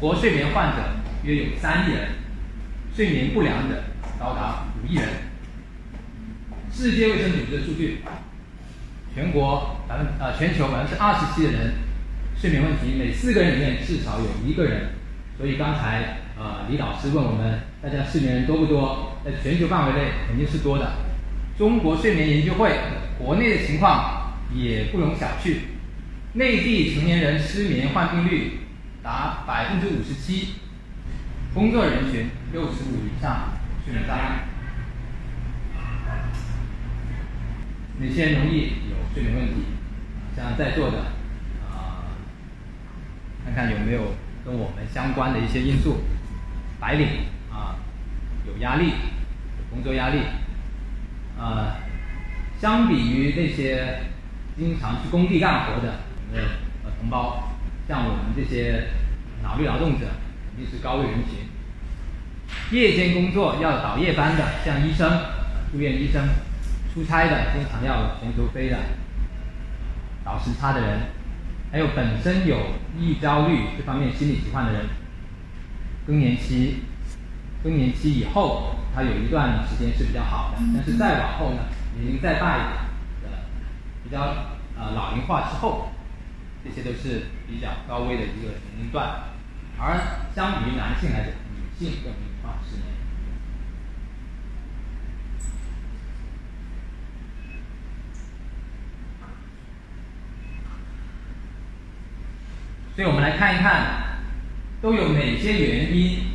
国睡眠患者约有三亿人，睡眠不良者高达五亿人。世界卫生组织的数据，全国百分呃全球百分之二十七的人睡眠问题，每四个人里面至少有一个人。所以刚才呃李老师问我们，大家睡眠人多不多？在全球范围内肯定是多的。中国睡眠研究会国内的情况也不容小觑，内地成年人失眠患病率达百分之五十七，工作人群六十五以上睡眠障碍。哪些容易有睡眠问题？像在座的啊，看看有没有跟我们相关的一些因素。白领啊，有压力，工作压力。呃，相比于那些经常去工地干活的我们的同胞，像我们这些脑力劳动者，肯定是高危人群。夜间工作要倒夜班的，像医生、住院医生。出差的，经常要全球飞的，倒时差的人，还有本身有易、焦虑这方面心理疾患的人，更年期，更年期以后，他有一段时间是比较好的，但是再往后呢，年龄再大一点的，比较呃老龄化之后，这些都是比较高危的一个年龄段，而相比于男性来讲，女性更容易患失眠。所以我们来看一看，都有哪些原因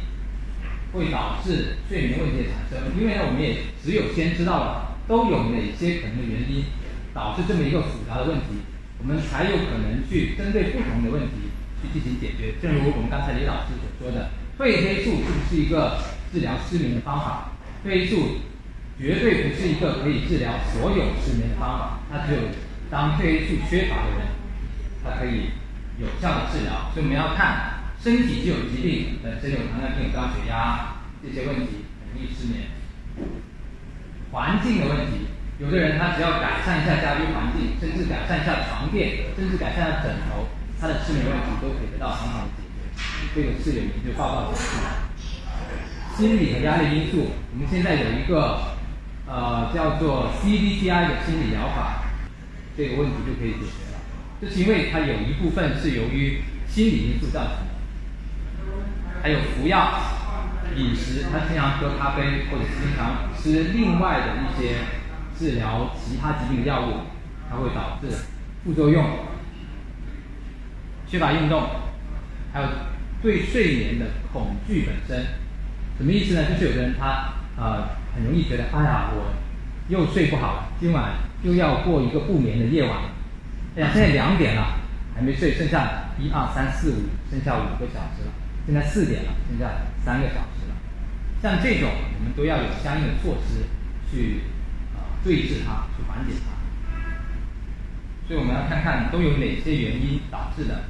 会导致睡眠问题的产生？因为呢，我们也只有先知道了都有哪些可能的原因导致这么一个复杂的问题，我们才有可能去针对不同的问题去进行解决。正如我们刚才李老师所说的，褪黑素是不是一个治疗失眠的方法？褪黑素绝对不是一个可以治疗所有失眠的方法，它只有当褪黑素缺乏的人，它可以。有效的治疗，所以我们要看身体就有疾病，本身有糖尿病、高血压这些问题，容易失眠。环境的问题，有的人他只要改善一下家居环境，甚至改善一下床垫，甚至改善一下枕头，他的失眠问题都可以得到很好的解决。这个是有研究报告显示的。心理和压力因素，我们现在有一个呃叫做 CBTI 的心理疗法，这个问题就可以解决。这是因为它有一部分是由于心理因素造成的，还有服药、饮食，他经常喝咖啡或者经常吃另外的一些治疗其他疾病的药物，它会导致副作用。缺乏运动，还有对睡眠的恐惧本身，什么意思呢？就是有的人他呃很容易觉得，哎呀，我又睡不好了，今晚又要过一个不眠的夜晚。哎呀，现在两点了，还没睡，剩下一二三四五，剩下五个小时了。现在四点了，剩下三个小时了。像这种，我们都要有相应的措施去对治它，去缓解它。所以我们要看看都有哪些原因导致的。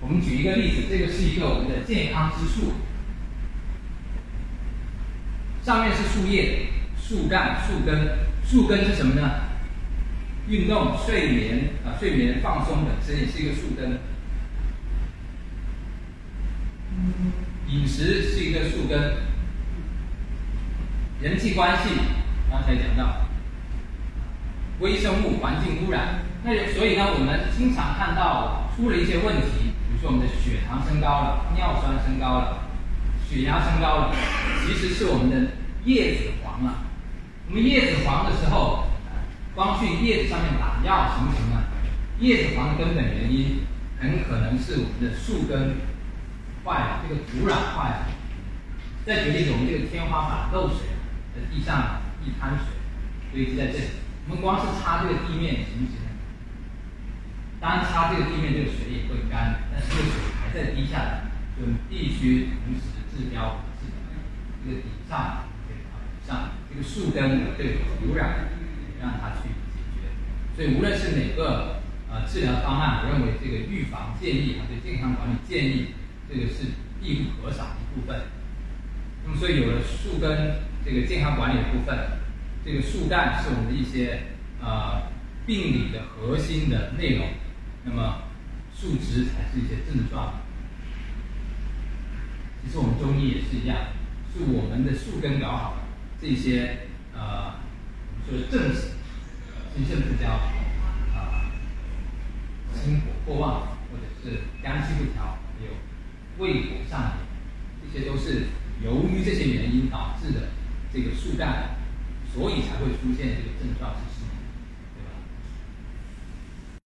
我们举一个例子，这个是一个我们的健康之树，上面是树叶、树干、树根，树根是什么呢？运动、睡眠啊，睡眠放松本身也是一个树根。饮食是一个树根。人际关系刚才讲到，微生物、环境污染。那所以呢，我们经常看到出了一些问题，比如说我们的血糖升高了，尿酸升高了，血压升高了，其实是我们的叶子黄了。我们叶子黄的时候。光去叶子上面打药行不行呢？叶子黄的根本原因很可能是我们的树根坏了，这个土壤坏了。再举例子，我们这个天花板漏水了，在地上一滩水堆积在这里，我们光是擦这个地面行不行？当然擦这个地面，这个水也会干，但是这个水还在滴下来，就必须同时治标治本这个底上这个上这个树根的这个土壤。让它去解决，所以无论是哪个呃治疗方案，我认为这个预防建议啊，对健康管理建议，这个是必不可少的一部分。那么，所以有了树根这个健康管理的部分，这个树干是我们的一些呃病理的核心的内容，那么树枝才是一些症状。其实我们中医也是一样，是我们的树根搞好了，这些呃，就是正心肾不交啊，心火过旺，或者是肝气不调，还有胃火上炎，这些都是由于这些原因导致的这个树干，所以才会出现这个症状